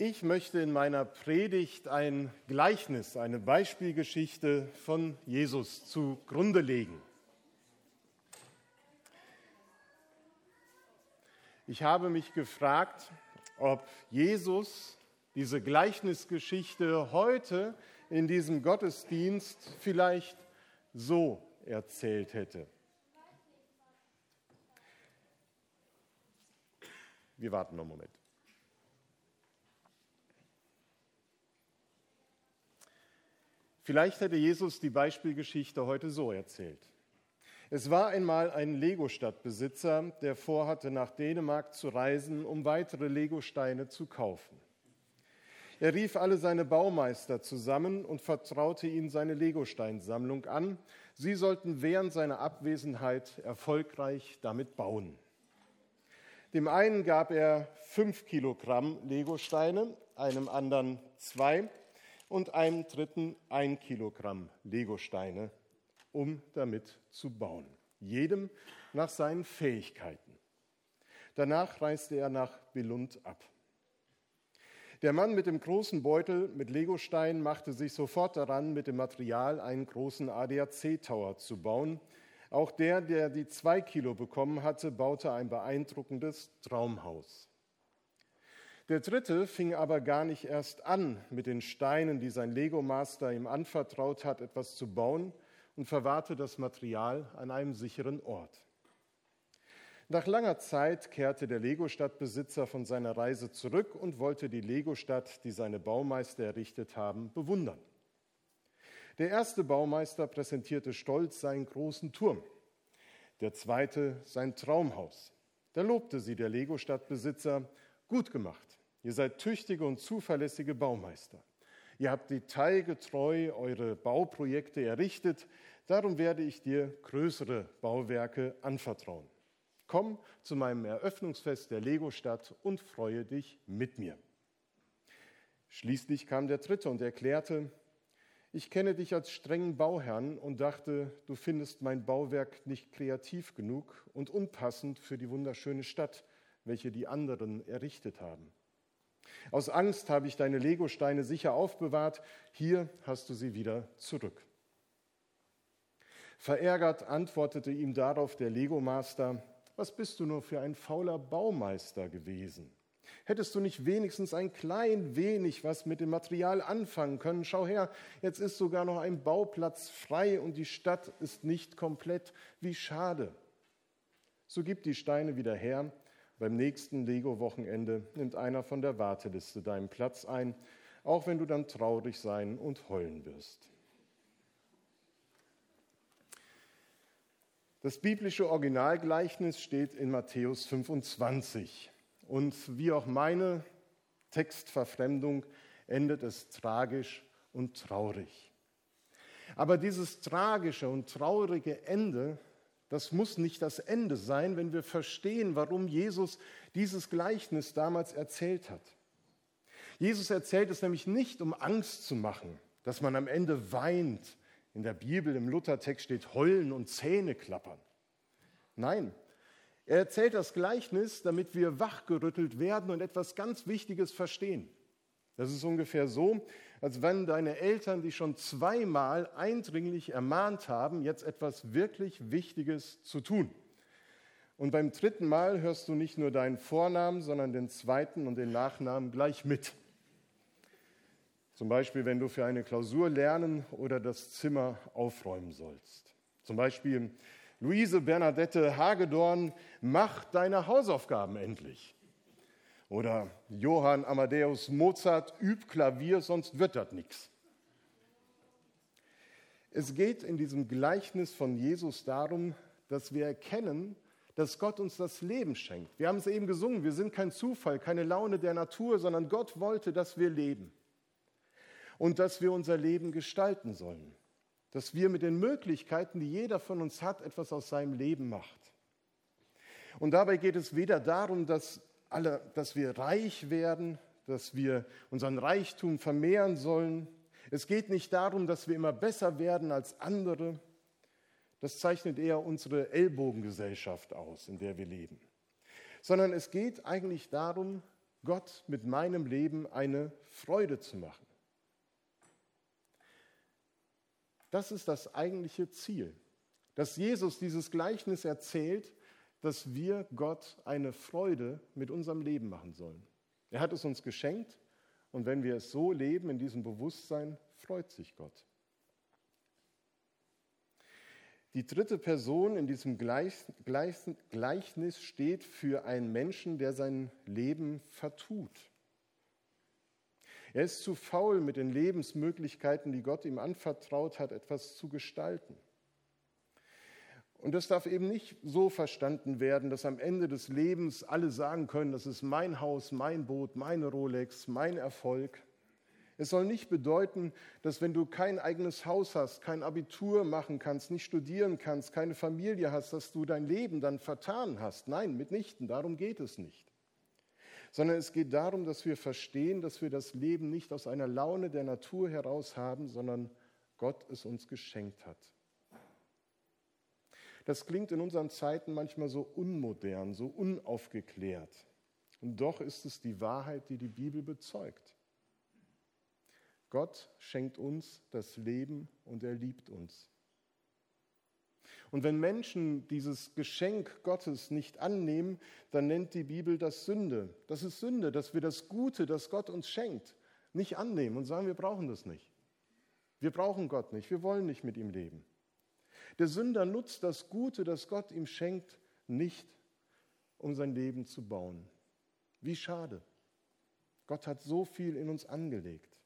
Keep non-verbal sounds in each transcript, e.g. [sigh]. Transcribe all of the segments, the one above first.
Ich möchte in meiner Predigt ein Gleichnis, eine Beispielgeschichte von Jesus zugrunde legen. Ich habe mich gefragt, ob Jesus diese Gleichnisgeschichte heute in diesem Gottesdienst vielleicht so erzählt hätte. Wir warten noch einen Moment. Vielleicht hätte Jesus die Beispielgeschichte heute so erzählt. Es war einmal ein Lego-Stadtbesitzer, der vorhatte, nach Dänemark zu reisen, um weitere Lego-Steine zu kaufen. Er rief alle seine Baumeister zusammen und vertraute ihnen seine Lego-Steinsammlung an. Sie sollten während seiner Abwesenheit erfolgreich damit bauen. Dem einen gab er fünf Kilogramm Lego-Steine, einem anderen zwei und einem dritten ein Kilogramm Legosteine, um damit zu bauen. Jedem nach seinen Fähigkeiten. Danach reiste er nach Belund ab. Der Mann mit dem großen Beutel mit Legosteinen machte sich sofort daran, mit dem Material einen großen ADAC-Tower zu bauen. Auch der, der die zwei Kilo bekommen hatte, baute ein beeindruckendes Traumhaus. Der dritte fing aber gar nicht erst an, mit den Steinen, die sein Lego-Master ihm anvertraut hat, etwas zu bauen und verwahrte das Material an einem sicheren Ort. Nach langer Zeit kehrte der Lego-Stadtbesitzer von seiner Reise zurück und wollte die Lego-Stadt, die seine Baumeister errichtet haben, bewundern. Der erste Baumeister präsentierte stolz seinen großen Turm, der zweite sein Traumhaus. Da lobte sie der Lego-Stadtbesitzer, gut gemacht. Ihr seid tüchtige und zuverlässige Baumeister. Ihr habt detailgetreu eure Bauprojekte errichtet. Darum werde ich dir größere Bauwerke anvertrauen. Komm zu meinem Eröffnungsfest der Lego-Stadt und freue dich mit mir. Schließlich kam der Dritte und erklärte, ich kenne dich als strengen Bauherrn und dachte, du findest mein Bauwerk nicht kreativ genug und unpassend für die wunderschöne Stadt, welche die anderen errichtet haben. Aus Angst habe ich deine Legosteine sicher aufbewahrt, hier hast du sie wieder zurück. Verärgert antwortete ihm darauf der Legomaster, was bist du nur für ein fauler Baumeister gewesen? Hättest du nicht wenigstens ein klein wenig was mit dem Material anfangen können? Schau her, jetzt ist sogar noch ein Bauplatz frei und die Stadt ist nicht komplett. Wie schade. So gib die Steine wieder her beim nächsten Lego-Wochenende nimmt einer von der Warteliste deinen Platz ein, auch wenn du dann traurig sein und heulen wirst. Das biblische Originalgleichnis steht in Matthäus 25. Und wie auch meine Textverfremdung endet es tragisch und traurig. Aber dieses tragische und traurige Ende das muss nicht das Ende sein, wenn wir verstehen, warum Jesus dieses Gleichnis damals erzählt hat. Jesus erzählt es nämlich nicht, um Angst zu machen, dass man am Ende weint. In der Bibel, im Luthertext steht heulen und Zähne klappern. Nein, er erzählt das Gleichnis, damit wir wachgerüttelt werden und etwas ganz Wichtiges verstehen. Das ist ungefähr so, als wenn deine Eltern dich schon zweimal eindringlich ermahnt haben, jetzt etwas wirklich Wichtiges zu tun. Und beim dritten Mal hörst du nicht nur deinen Vornamen, sondern den zweiten und den Nachnamen gleich mit. Zum Beispiel, wenn du für eine Klausur lernen oder das Zimmer aufräumen sollst. Zum Beispiel, Luise Bernadette Hagedorn, mach deine Hausaufgaben endlich. Oder Johann Amadeus Mozart, üb Klavier, sonst wird das nichts. Es geht in diesem Gleichnis von Jesus darum, dass wir erkennen, dass Gott uns das Leben schenkt. Wir haben es eben gesungen, wir sind kein Zufall, keine Laune der Natur, sondern Gott wollte, dass wir leben und dass wir unser Leben gestalten sollen, dass wir mit den Möglichkeiten, die jeder von uns hat, etwas aus seinem Leben macht. Und dabei geht es weder darum, dass alle, dass wir reich werden, dass wir unseren Reichtum vermehren sollen. Es geht nicht darum, dass wir immer besser werden als andere. Das zeichnet eher unsere Ellbogengesellschaft aus, in der wir leben. Sondern es geht eigentlich darum, Gott mit meinem Leben eine Freude zu machen. Das ist das eigentliche Ziel, dass Jesus dieses Gleichnis erzählt, dass wir Gott eine Freude mit unserem Leben machen sollen. Er hat es uns geschenkt und wenn wir es so leben, in diesem Bewusstsein, freut sich Gott. Die dritte Person in diesem Gleichnis steht für einen Menschen, der sein Leben vertut. Er ist zu faul, mit den Lebensmöglichkeiten, die Gott ihm anvertraut hat, etwas zu gestalten. Und das darf eben nicht so verstanden werden, dass am Ende des Lebens alle sagen können, das ist mein Haus, mein Boot, meine Rolex, mein Erfolg. Es soll nicht bedeuten, dass wenn du kein eigenes Haus hast, kein Abitur machen kannst, nicht studieren kannst, keine Familie hast, dass du dein Leben dann vertan hast. Nein, mitnichten, darum geht es nicht. Sondern es geht darum, dass wir verstehen, dass wir das Leben nicht aus einer Laune der Natur heraus haben, sondern Gott es uns geschenkt hat. Das klingt in unseren Zeiten manchmal so unmodern, so unaufgeklärt. Und doch ist es die Wahrheit, die die Bibel bezeugt. Gott schenkt uns das Leben und er liebt uns. Und wenn Menschen dieses Geschenk Gottes nicht annehmen, dann nennt die Bibel das Sünde. Das ist Sünde, dass wir das Gute, das Gott uns schenkt, nicht annehmen und sagen, wir brauchen das nicht. Wir brauchen Gott nicht, wir wollen nicht mit ihm leben. Der Sünder nutzt das Gute, das Gott ihm schenkt, nicht, um sein Leben zu bauen. Wie schade. Gott hat so viel in uns angelegt.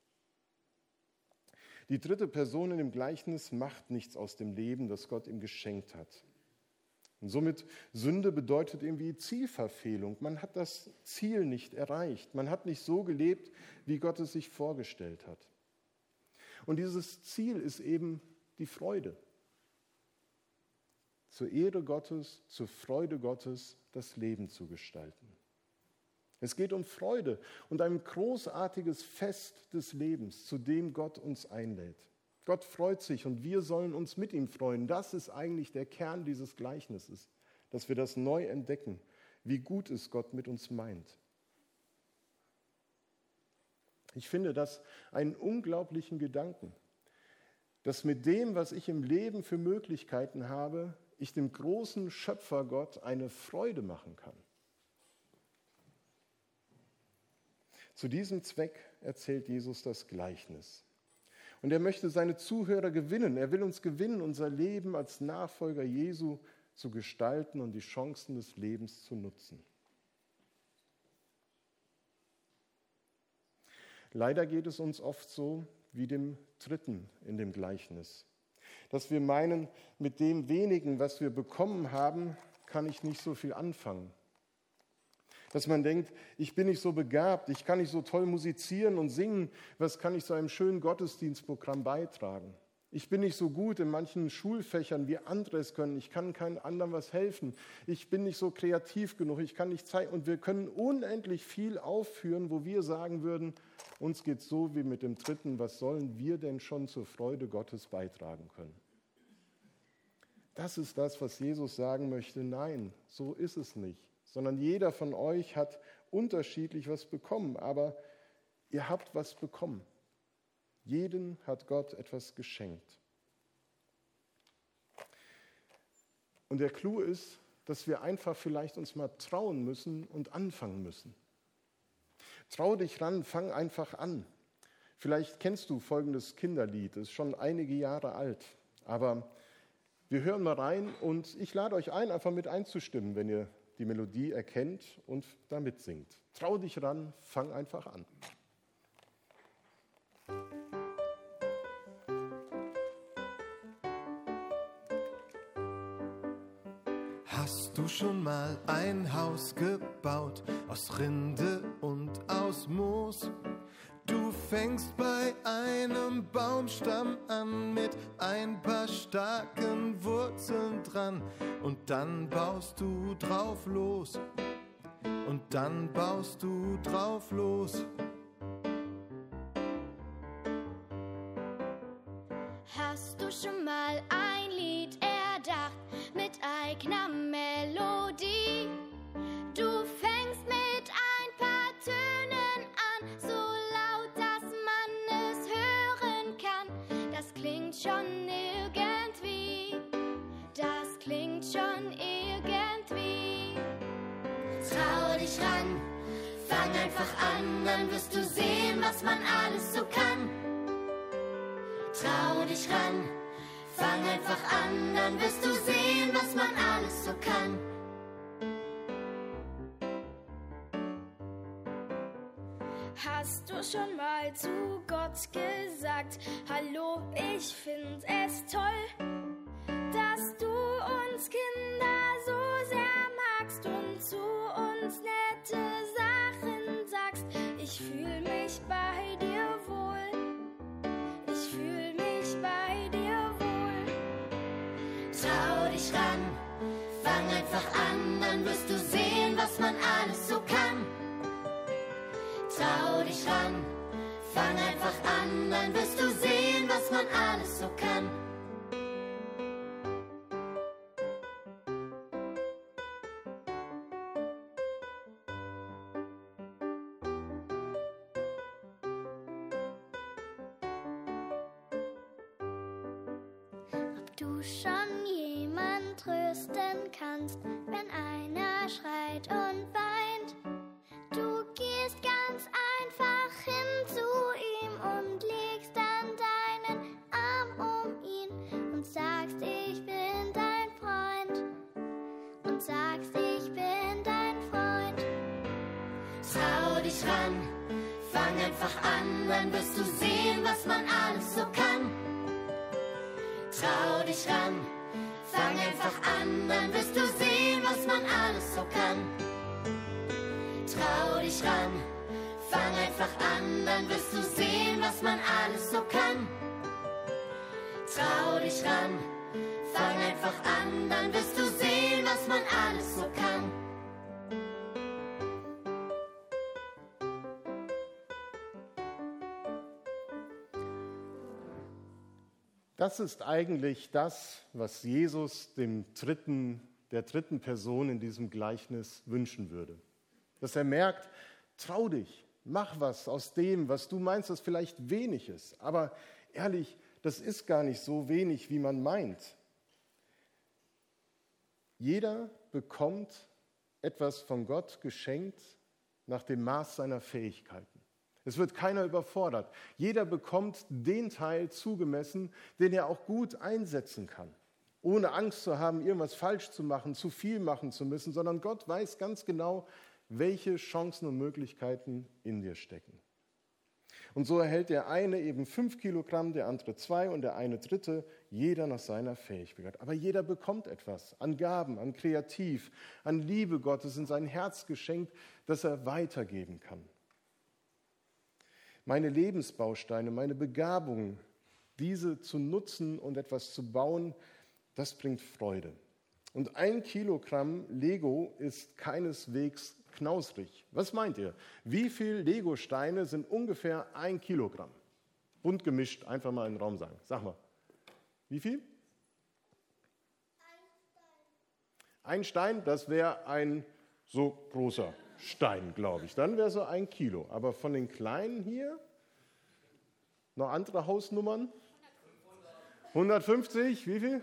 Die dritte Person in dem Gleichnis macht nichts aus dem Leben, das Gott ihm geschenkt hat. Und somit Sünde bedeutet irgendwie Zielverfehlung. Man hat das Ziel nicht erreicht. Man hat nicht so gelebt, wie Gott es sich vorgestellt hat. Und dieses Ziel ist eben die Freude zur Ehre Gottes, zur Freude Gottes das Leben zu gestalten. Es geht um Freude und ein großartiges Fest des Lebens, zu dem Gott uns einlädt. Gott freut sich und wir sollen uns mit ihm freuen. Das ist eigentlich der Kern dieses Gleichnisses, dass wir das neu entdecken, wie gut es Gott mit uns meint. Ich finde das einen unglaublichen Gedanken, dass mit dem, was ich im Leben für Möglichkeiten habe, ich dem großen Schöpfergott eine Freude machen kann. Zu diesem Zweck erzählt Jesus das Gleichnis. Und er möchte seine Zuhörer gewinnen. Er will uns gewinnen, unser Leben als Nachfolger Jesu zu gestalten und die Chancen des Lebens zu nutzen. Leider geht es uns oft so wie dem Dritten in dem Gleichnis dass wir meinen, mit dem wenigen, was wir bekommen haben, kann ich nicht so viel anfangen. Dass man denkt, ich bin nicht so begabt, ich kann nicht so toll musizieren und singen, was kann ich zu einem schönen Gottesdienstprogramm beitragen? Ich bin nicht so gut in manchen Schulfächern, wie andere es können. Ich kann keinem anderen was helfen. Ich bin nicht so kreativ genug. Ich kann nicht zeigen. Und wir können unendlich viel aufführen, wo wir sagen würden, uns geht so wie mit dem Dritten. Was sollen wir denn schon zur Freude Gottes beitragen können? Das ist das, was Jesus sagen möchte. Nein, so ist es nicht. Sondern jeder von euch hat unterschiedlich was bekommen. Aber ihr habt was bekommen. Jeden hat Gott etwas geschenkt. Und der Clou ist, dass wir einfach vielleicht uns mal trauen müssen und anfangen müssen. Trau dich ran, fang einfach an. Vielleicht kennst du folgendes Kinderlied, es ist schon einige Jahre alt, aber wir hören mal rein und ich lade euch ein, einfach mit einzustimmen, wenn ihr die Melodie erkennt und damit singt. Trau dich ran, fang einfach an. Hast du schon mal ein Haus gebaut aus Rinde und aus Moos? Fängst bei einem Baumstamm an mit ein paar starken Wurzeln dran und dann baust du drauf los und dann baust du drauf los. Fang einfach an, dann wirst du sehen, was man alles so kann. Trau dich ran, fang einfach an, dann wirst du sehen, was man alles so kann. Hast du schon mal zu Gott gesagt, hallo, ich find es toll, dich ran, fang einfach an, dann wirst du sehen, was man alles so kann. Trau dich ran, fang einfach an, dann wirst du sehen, was man alles so kann. Du schon jemand trösten kannst, wenn einer schreit und weint. Du gehst ganz einfach hin zu ihm und legst dann deinen Arm um ihn und sagst, ich bin dein Freund. Und sagst, ich bin dein Freund. Trau dich ran, fang einfach an, dann wirst du sehen, was man alles so kann. Trau dich ran, fang einfach an, dann wirst du sehen, was man alles so kann. Trau dich ran, fang einfach an, dann wirst du sehen, was man alles so kann. Trau dich ran, fang einfach an, dann wirst du sehen, was man alles so kann. Das ist eigentlich das, was Jesus dem dritten, der dritten Person in diesem Gleichnis wünschen würde. Dass er merkt, trau dich, mach was aus dem, was du meinst, das vielleicht wenig ist. Aber ehrlich, das ist gar nicht so wenig, wie man meint. Jeder bekommt etwas von Gott geschenkt nach dem Maß seiner Fähigkeiten. Es wird keiner überfordert. Jeder bekommt den Teil zugemessen, den er auch gut einsetzen kann. Ohne Angst zu haben, irgendwas falsch zu machen, zu viel machen zu müssen, sondern Gott weiß ganz genau, welche Chancen und Möglichkeiten in dir stecken. Und so erhält der eine eben fünf Kilogramm, der andere zwei und der eine dritte, jeder nach seiner Fähigkeit. Aber jeder bekommt etwas an Gaben, an Kreativ, an Liebe Gottes in sein Herz geschenkt, das er weitergeben kann. Meine Lebensbausteine, meine Begabungen, diese zu nutzen und etwas zu bauen, das bringt Freude. Und ein Kilogramm Lego ist keineswegs knausrig. Was meint ihr? Wie viele Lego-Steine sind ungefähr ein Kilogramm? Bunt gemischt, einfach mal in den Raum sagen. Sag mal. Wie viel? Ein Stein, das wäre ein so großer Stein, glaube ich. Dann wäre so ein Kilo. Aber von den kleinen hier, noch andere Hausnummern? 150, wie viel?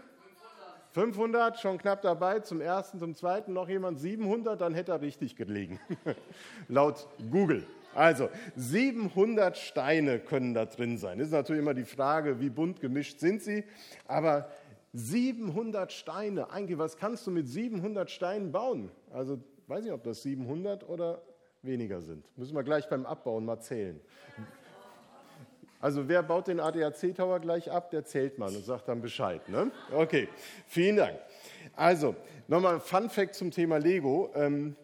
500, schon knapp dabei. Zum ersten, zum zweiten noch jemand 700, dann hätte er richtig gelegen. [laughs] Laut Google. Also 700 Steine können da drin sein. Ist natürlich immer die Frage, wie bunt gemischt sind sie. Aber 700 Steine, eigentlich, was kannst du mit 700 Steinen bauen? Also weiß nicht, ob das 700 oder weniger sind. Müssen wir gleich beim Abbauen mal zählen. Also wer baut den ADAC-Tower gleich ab, der zählt mal und sagt dann Bescheid. Ne? Okay, vielen Dank. Also nochmal Fun Fact zum Thema Lego. Ähm,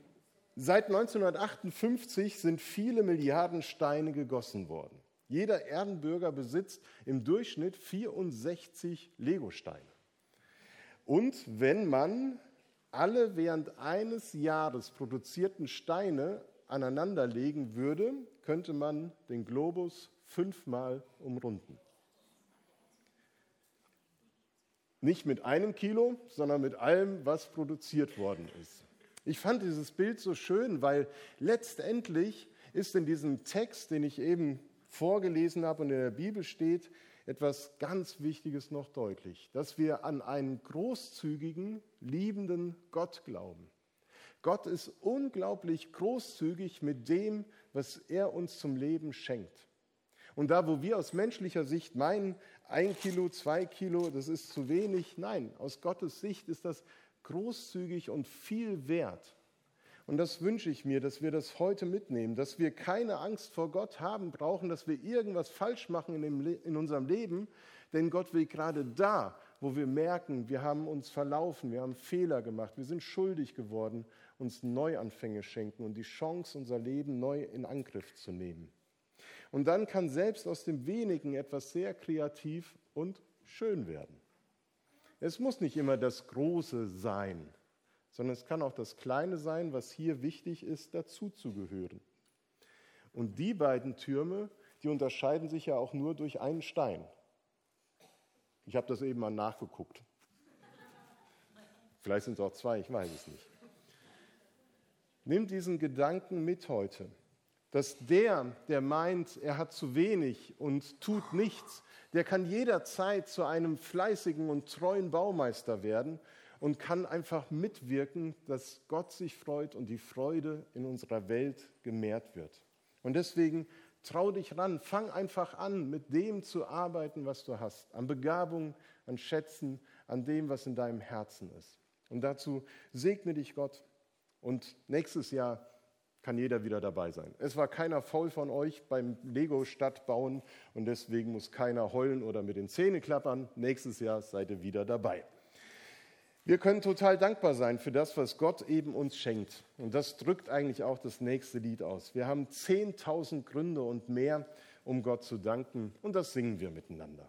seit 1958 sind viele Milliarden Steine gegossen worden. Jeder Erdenbürger besitzt im Durchschnitt 64 Lego-Steine. Und wenn man alle während eines Jahres produzierten Steine aneinanderlegen würde, könnte man den Globus fünfmal umrunden. Nicht mit einem Kilo, sondern mit allem, was produziert worden ist. Ich fand dieses Bild so schön, weil letztendlich ist in diesem Text, den ich eben vorgelesen habe und in der Bibel steht, etwas ganz Wichtiges noch deutlich, dass wir an einen großzügigen, liebenden Gott glauben. Gott ist unglaublich großzügig mit dem, was er uns zum Leben schenkt. Und da, wo wir aus menschlicher Sicht meinen, ein Kilo, zwei Kilo, das ist zu wenig, nein, aus Gottes Sicht ist das großzügig und viel wert. Und das wünsche ich mir, dass wir das heute mitnehmen, dass wir keine Angst vor Gott haben brauchen, dass wir irgendwas falsch machen in, dem, in unserem Leben, denn Gott will gerade da, wo wir merken, wir haben uns verlaufen, wir haben Fehler gemacht, wir sind schuldig geworden, uns Neuanfänge schenken und die Chance, unser Leben neu in Angriff zu nehmen. Und dann kann selbst aus dem Wenigen etwas sehr kreativ und schön werden. Es muss nicht immer das Große sein, sondern es kann auch das Kleine sein, was hier wichtig ist, dazuzugehören. Und die beiden Türme, die unterscheiden sich ja auch nur durch einen Stein. Ich habe das eben mal nachgeguckt. Vielleicht sind es auch zwei, ich weiß es nicht. Nimm diesen Gedanken mit heute, dass der, der meint, er hat zu wenig und tut nichts, der kann jederzeit zu einem fleißigen und treuen Baumeister werden und kann einfach mitwirken, dass Gott sich freut und die Freude in unserer Welt gemehrt wird. Und deswegen trau dich ran, fang einfach an, mit dem zu arbeiten, was du hast, an Begabung, an Schätzen, an dem, was in deinem Herzen ist. Und dazu segne dich Gott und nächstes Jahr kann jeder wieder dabei sein. Es war keiner faul von euch beim Lego-Stadtbauen und deswegen muss keiner heulen oder mit den Zähnen klappern. Nächstes Jahr seid ihr wieder dabei. Wir können total dankbar sein für das, was Gott eben uns schenkt. Und das drückt eigentlich auch das nächste Lied aus. Wir haben 10.000 Gründe und mehr, um Gott zu danken. Und das singen wir miteinander.